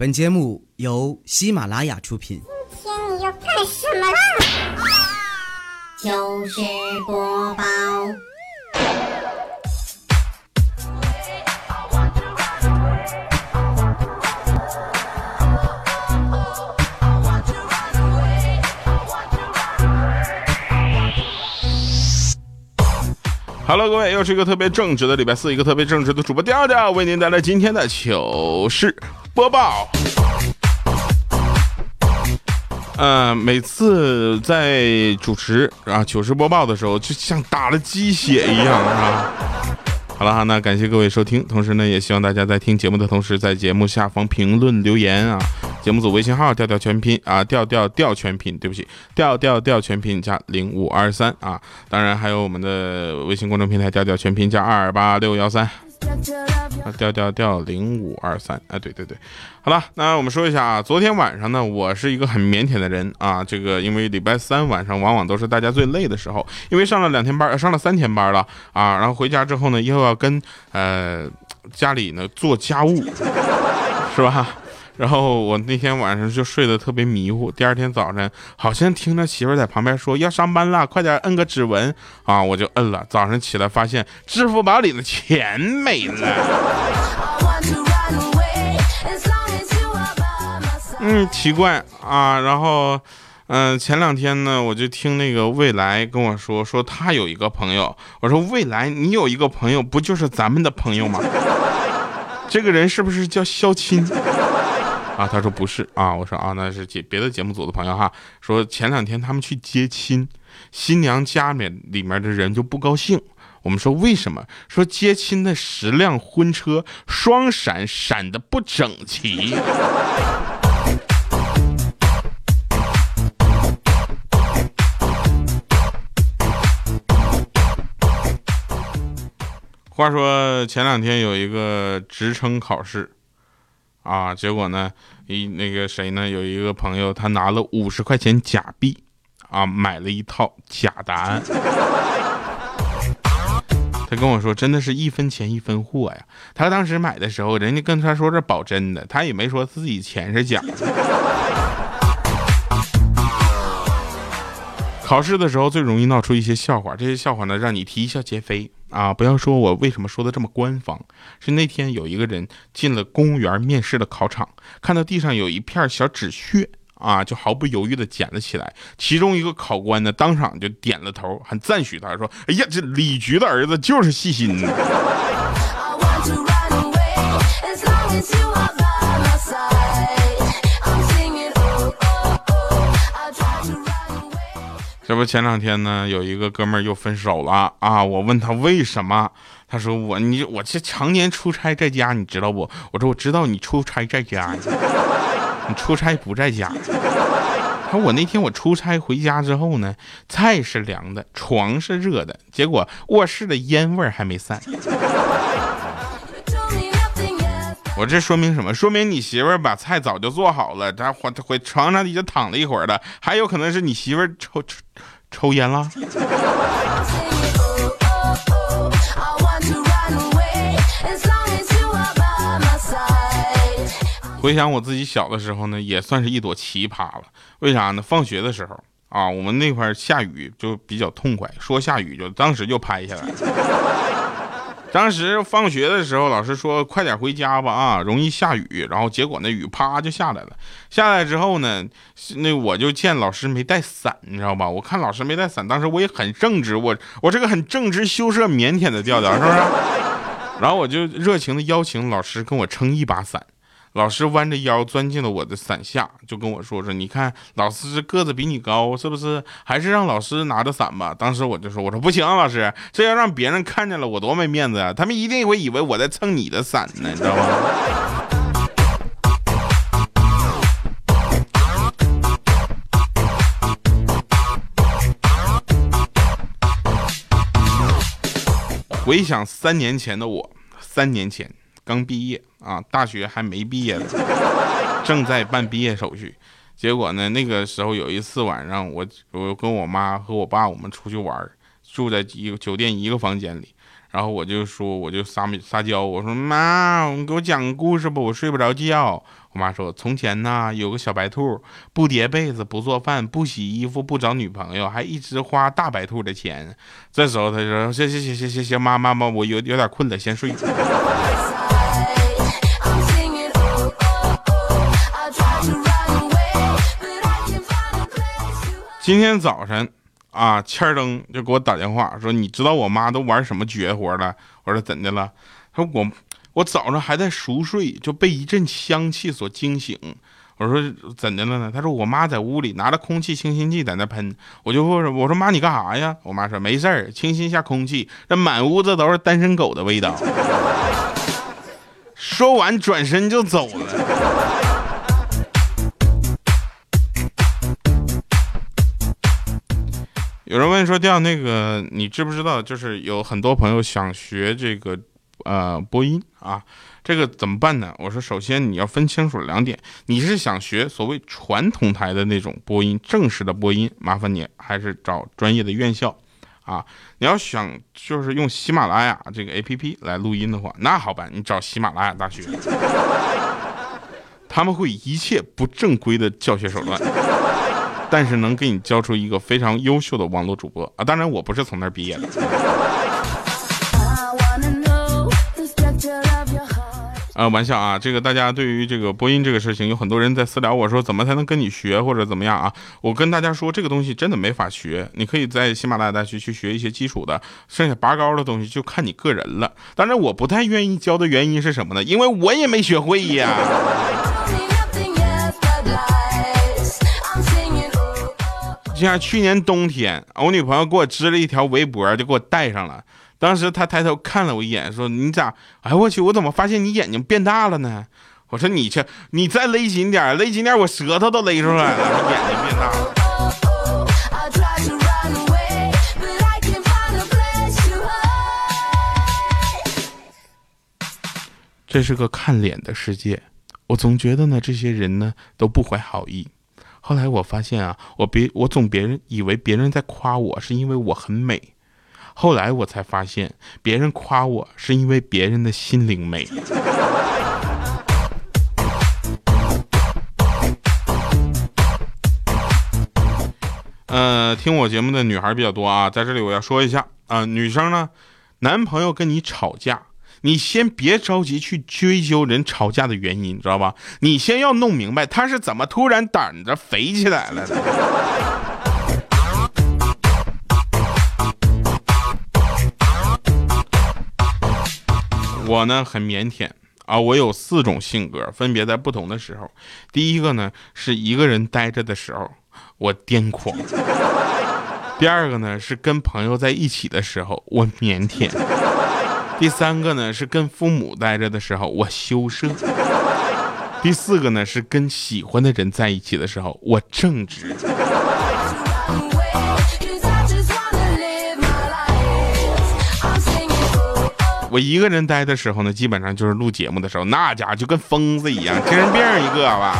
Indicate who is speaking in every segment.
Speaker 1: 本节目由喜马拉雅出品。
Speaker 2: 今天你要干什么啦？
Speaker 3: 糗事播报。
Speaker 4: Hello，各位，又是一个特别正直的礼拜四，一个特别正直的主播调调为您带来今天的糗事播报。呃，每次在主持啊糗事播报的时候，就像打了鸡血一样啊。好了哈，那感谢各位收听，同时呢，也希望大家在听节目的同时，在节目下方评论留言啊。节目组微信号调调全拼啊，调调调全拼，对不起，调调调全拼加零五二三啊。当然还有我们的微信公众平台调调全拼加二八六幺三。啊调调调零五二三，啊，对对对，好了，那我们说一下啊，昨天晚上呢，我是一个很腼腆的人啊，这个因为礼拜三晚上往往都是大家最累的时候，因为上了两天班，上了三天班了啊，然后回家之后呢，又要跟呃家里呢做家务，是吧？然后我那天晚上就睡得特别迷糊，第二天早晨好像听着媳妇在旁边说要上班了，快点摁个指纹啊，我就摁了。早上起来发现支付宝里的钱没了。嗯，奇怪啊。然后，嗯，前两天呢，我就听那个未来跟我说，说他有一个朋友。我说未来，你有一个朋友，不就是咱们的朋友吗？这个人是不是叫肖钦？啊，他说不是啊，我说啊，那是节别的节目组的朋友哈。说前两天他们去接亲，新娘家面里面的人就不高兴。我们说为什么？说接亲的十辆婚车双闪闪的不整齐。话说前两天有一个职称考试。啊，结果呢，一那个谁呢，有一个朋友，他拿了五十块钱假币，啊，买了一套假答案。他跟我说，真的是一分钱一分货呀。他当时买的时候，人家跟他说是保真的，他也没说自己钱是假的。考试的时候最容易闹出一些笑话，这些笑话呢让你啼笑皆非啊！不要说我为什么说的这么官方，是那天有一个人进了公务员面试的考场，看到地上有一片小纸屑啊，就毫不犹豫的捡了起来。其中一个考官呢当场就点了头，很赞许他说：“哎呀，这李局的儿子就是细心。”这不前两天呢，有一个哥们儿又分手了啊！我问他为什么，他说我你我这常年出差在家，你知道不？我说我知道你出差在家，你出差不在家。他说我那天我出差回家之后呢，菜是凉的，床是热的，结果卧室的烟味儿还没散。我这说明什么？说明你媳妇儿把菜早就做好了，她回回床上已经躺了一会儿了。还有可能是你媳妇儿抽抽抽烟了。回想我自己小的时候呢，也算是一朵奇葩了。为啥呢？放学的时候啊，我们那块下雨就比较痛快，说下雨就当时就拍下来。当时放学的时候，老师说快点回家吧啊，容易下雨。然后结果那雨啪就下来了。下来之后呢，那我就见老师没带伞，你知道吧？我看老师没带伞，当时我也很正直，我 我这个很正直、羞涩、腼腆的调调，是不是？然后我就热情的邀请老师跟我撑一把伞。老师弯着腰钻进了我的伞下，就跟我说说，你看老师个子比你高，是不是？还是让老师拿着伞吧。当时我就说，我说不行，啊老师，这要让别人看见了，我多没面子啊！他们一定会以为我在蹭你的伞呢，你知道吗？回想三年前的我，三年前。刚毕业啊，大学还没毕业呢，正在办毕业手续。结果呢，那个时候有一次晚上，我我跟我妈和我爸我们出去玩，住在一个酒店一个房间里。然后我就说，我就撒撒娇，我说妈，你给我讲个故事吧，我睡不着觉。我妈说，从前呢有个小白兔，不叠被子，不做饭，不洗衣服，不找女朋友，还一直花大白兔的钱。这时候他说，行行行行行行，妈妈妈，我有有点困了，先睡。今天早晨。啊，千灯就给我打电话说，你知道我妈都玩什么绝活了？我说怎的了？他说我我早上还在熟睡，就被一阵香气所惊醒。我说怎的了呢？他说我妈在屋里拿着空气清新剂在那喷。我就问我说妈你干啥呀？我妈说没事儿，清新一下空气。这满屋子都是单身狗的味道。说完转身就走了。有人问说：“调那个，你知不知道？就是有很多朋友想学这个，呃，播音啊，这个怎么办呢？”我说：“首先你要分清楚两点，你是想学所谓传统台的那种播音，正式的播音，麻烦你还是找专业的院校啊。你要想就是用喜马拉雅这个 APP 来录音的话，那好办，你找喜马拉雅大学，他们会一切不正规的教学手段。”但是能给你教出一个非常优秀的网络主播啊！当然我不是从那儿毕业的。啊，玩笑啊！这个大家对于这个播音这个事情，有很多人在私聊我说怎么才能跟你学或者怎么样啊？我跟大家说，这个东西真的没法学。你可以在喜马拉雅大学去学一些基础的，剩下拔高的东西就看你个人了。当然，我不太愿意教的原因是什么呢？因为我也没学会呀。就像去年冬天，我女朋友给我织了一条围脖，就给我戴上了。当时她抬头看了我一眼，说：“你咋？哎我去，我怎么发现你眼睛变大了呢？”我说：“你去，你再勒紧点，勒紧点，我舌头都勒出来了，眼睛变大了。”这是个看脸的世界，我总觉得呢，这些人呢都不怀好意。后来我发现啊，我别我总别人以为别人在夸我是因为我很美，后来我才发现别人夸我是因为别人的心灵美。呃，听我节目的女孩比较多啊，在这里我要说一下啊，女生呢，男朋友跟你吵架。你先别着急去追究人吵架的原因，知道吧？你先要弄明白他是怎么突然胆子肥起来了的。我呢很腼腆啊，我有四种性格，分别在不同的时候。第一个呢是一个人待着的时候，我癫狂；第二个呢是跟朋友在一起的时候，我腼腆。第三个呢是跟父母待着的时候我羞涩，第四个呢是跟喜欢的人在一起的时候我正直。我一个人待的时候呢，基本上就是录节目的时候，那家伙就跟疯子一样，精神病一个吧。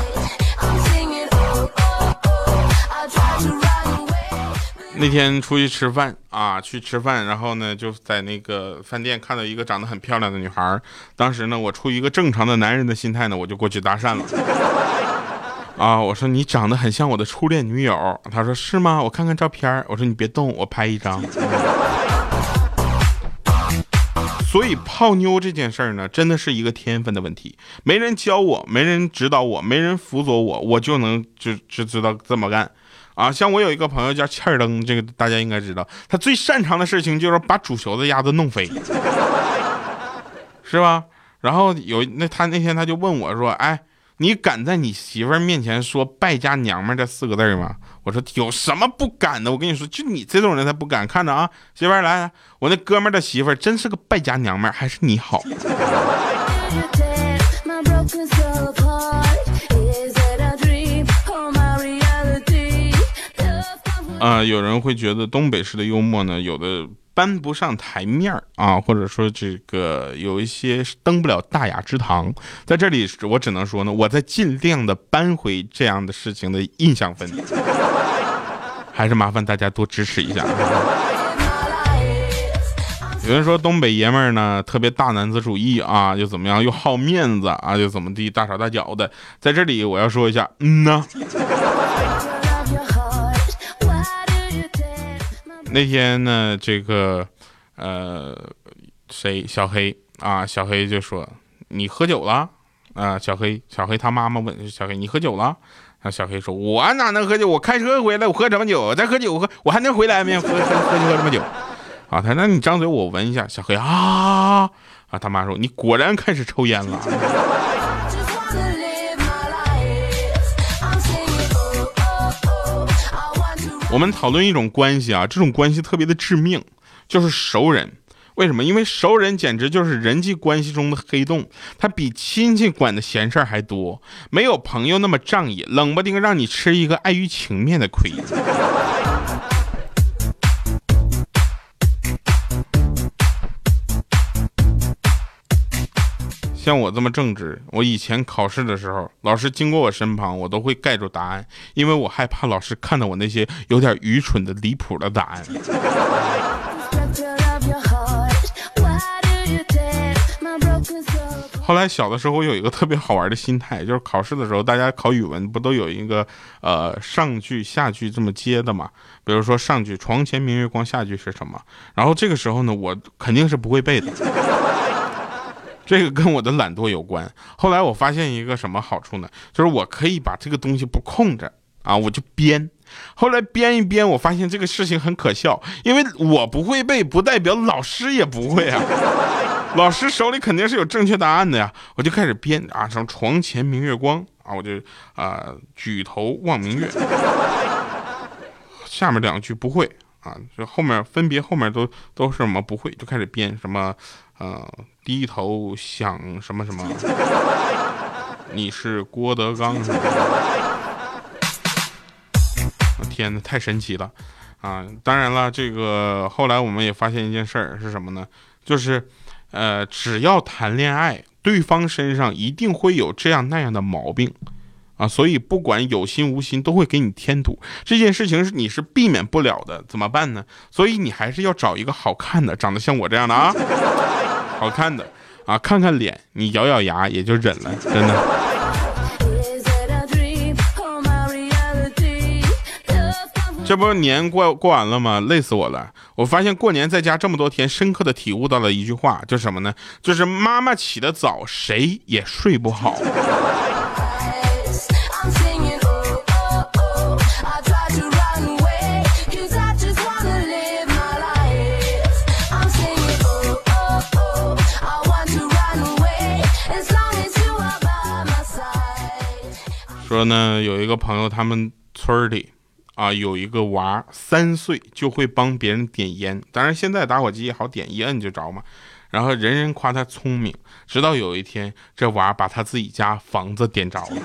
Speaker 4: 那天出去吃饭啊，去吃饭，然后呢就在那个饭店看到一个长得很漂亮的女孩。当时呢，我出于一个正常的男人的心态呢，我就过去搭讪了。啊，我说你长得很像我的初恋女友。他说是吗？我看看照片。我说你别动，我拍一张。所以泡妞这件事儿呢，真的是一个天分的问题。没人教我，没人指导我，没人辅佐我，我就能就就知道这么干。啊，像我有一个朋友叫欠儿灯，这个大家应该知道，他最擅长的事情就是把煮熟的鸭子弄飞，是吧？然后有那他那天他就问我说：“哎，你敢在你媳妇儿面前说败家娘们这四个字吗？”我说：“有什么不敢的？我跟你说，就你这种人才不敢。看着啊，媳妇儿来，我那哥们的媳妇儿真是个败家娘们，还是你好。”啊，有人会觉得东北式的幽默呢，有的搬不上台面儿啊，或者说这个有一些登不了大雅之堂。在这里，我只能说呢，我在尽量的扳回这样的事情的印象分，还是麻烦大家多支持一下。有人说东北爷们儿呢特别大男子主义啊，又怎么样，又好面子啊，又怎么地，大手大脚的。在这里我要说一下，嗯呐。那天呢，这个呃，谁小黑啊，小黑就说你喝酒了啊，小黑小黑他妈妈问小黑你喝酒了。啊，小黑说：“我哪能喝酒？我开车回来，我喝什么酒？再喝酒喝，我还能回来没？喝喝喝喝什么酒？”啊，他：“那你张嘴，我闻一下。”小黑啊啊，他妈说：“你果然开始抽烟了。”我们讨论一种关系啊，这种关系特别的致命，就是熟人。为什么？因为熟人简直就是人际关系中的黑洞，他比亲戚管的闲事儿还多，没有朋友那么仗义，冷不丁让你吃一个碍于情面的亏。像我这么正直，我以前考试的时候，老师经过我身旁，我都会盖住答案，因为我害怕老师看到我那些有点愚蠢的离谱的答案。后来小的时候有一个特别好玩的心态，就是考试的时候，大家考语文不都有一个呃上句下句这么接的嘛？比如说上句“床前明月光”，下句是什么？然后这个时候呢，我肯定是不会背的。这个跟我的懒惰有关。后来我发现一个什么好处呢？就是我可以把这个东西不空着啊，我就编。后来编一编，我发现这个事情很可笑，因为我不会背，不代表老师也不会啊。老师手里肯定是有正确答案的呀，我就开始编啊，什么床前明月光啊，我就啊举头望明月，下面两句不会啊，就后面分别后面都都是什么不会，就开始编什么呃低头想什么什么，你是郭德纲，我 天哪，太神奇了啊！当然了，这个后来我们也发现一件事儿是什么呢？就是。呃，只要谈恋爱，对方身上一定会有这样那样的毛病，啊，所以不管有心无心，都会给你添堵。这件事情是你是避免不了的，怎么办呢？所以你还是要找一个好看的，长得像我这样的啊，好看的啊，看看脸，你咬咬牙也就忍了，真的。这不年过过完了吗？累死我了！我发现过年在家这么多天，深刻的体悟到了一句话，就是什么呢？就是妈妈起得早，谁也睡不好。说呢，有一个朋友，他们村里。啊，有一个娃三岁就会帮别人点烟，当然现在打火机也好点，一摁就着嘛。然后人人夸他聪明，直到有一天这娃把他自己家房子点着了。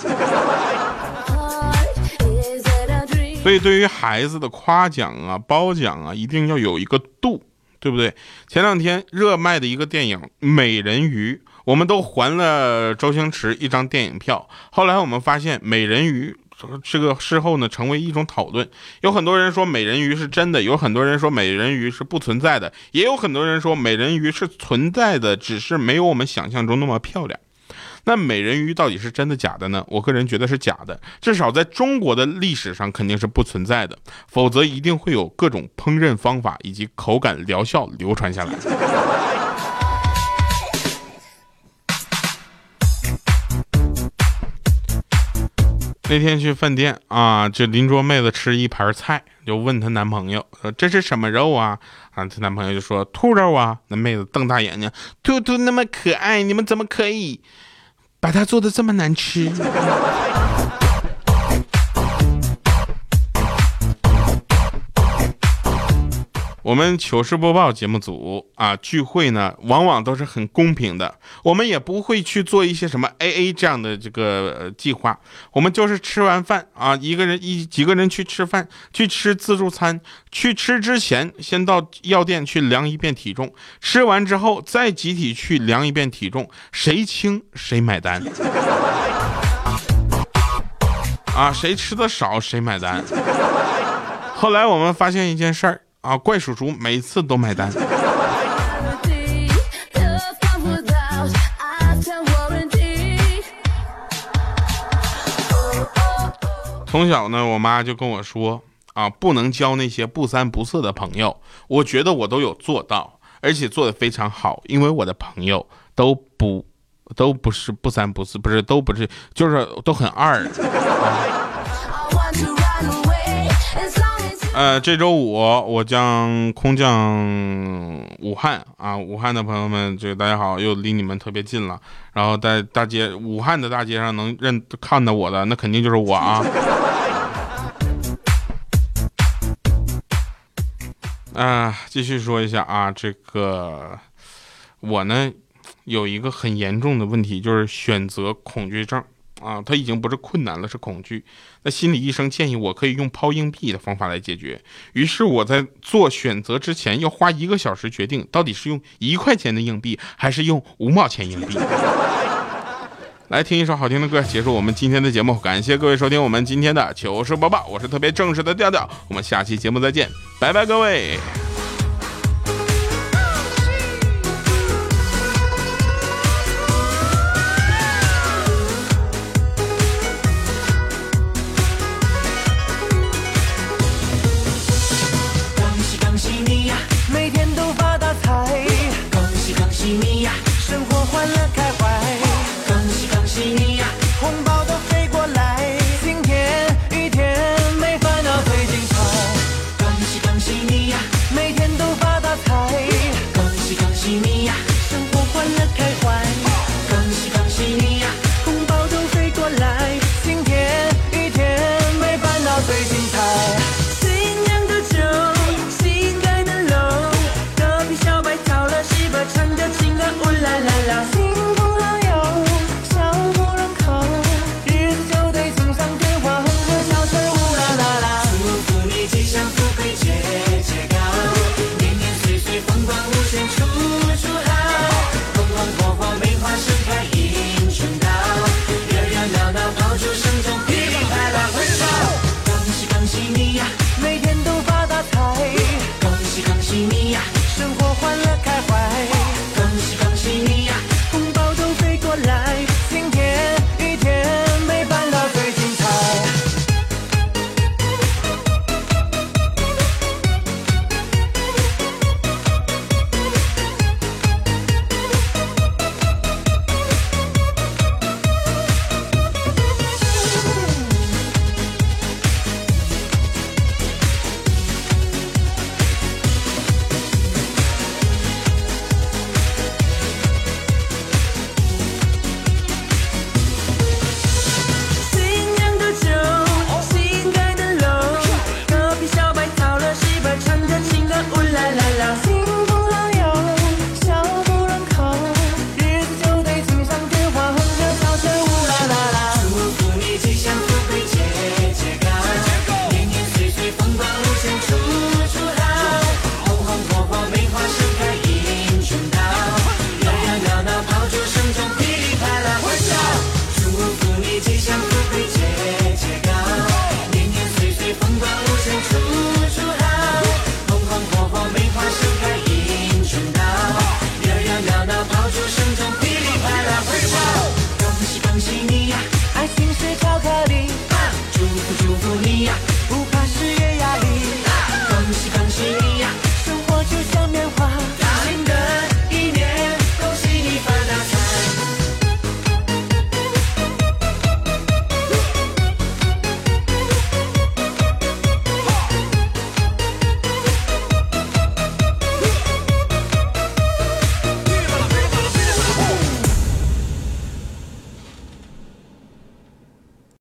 Speaker 4: 所以对于孩子的夸奖啊、褒奖啊，一定要有一个度，对不对？前两天热卖的一个电影《美人鱼》，我们都还了周星驰一张电影票。后来我们发现《美人鱼》。这个事后呢，成为一种讨论。有很多人说美人鱼是真的，有很多人说美人鱼是不存在的，也有很多人说美人鱼是存在的，只是没有我们想象中那么漂亮。那美人鱼到底是真的假的呢？我个人觉得是假的，至少在中国的历史上肯定是不存在的，否则一定会有各种烹饪方法以及口感疗效流传下来。那天去饭店啊，就邻桌妹子吃一盘菜，就问她男朋友说：“这是什么肉啊？”啊，她男朋友就说：“兔肉啊。”那妹子瞪大眼睛：“兔兔那么可爱，你们怎么可以把它做的这么难吃？”我们糗事播报节目组啊，聚会呢，往往都是很公平的。我们也不会去做一些什么 A A 这样的这个计划。我们就是吃完饭啊，一个人一几个人去吃饭，去吃自助餐。去吃之前，先到药店去量一遍体重。吃完之后，再集体去量一遍体重，谁轻谁买单。啊，谁吃的少谁买单。后来我们发现一件事儿。啊怪叔叔每次都买单。从小呢我妈就跟我说啊不能交那些不三不四的朋友我觉得我都有做到而且做得非常好因为我的朋友都不都不是不三不四不是都不是就是都很二。呃，这周五我将空降武汉啊，武汉的朋友们，这个大家好，又离你们特别近了。然后在大街，武汉的大街上能认看到我的，那肯定就是我啊。啊，继续说一下啊，这个我呢有一个很严重的问题，就是选择恐惧症。啊，他已经不是困难了，是恐惧。那心理医生建议我可以用抛硬币的方法来解决。于是我在做选择之前要花一个小时决定，到底是用一块钱的硬币还是用五毛钱硬币。来听一首好听的歌，结束我们今天的节目。感谢各位收听我们今天的糗事播报，我是特别正式的调调。我们下期节目再见，拜拜，各位。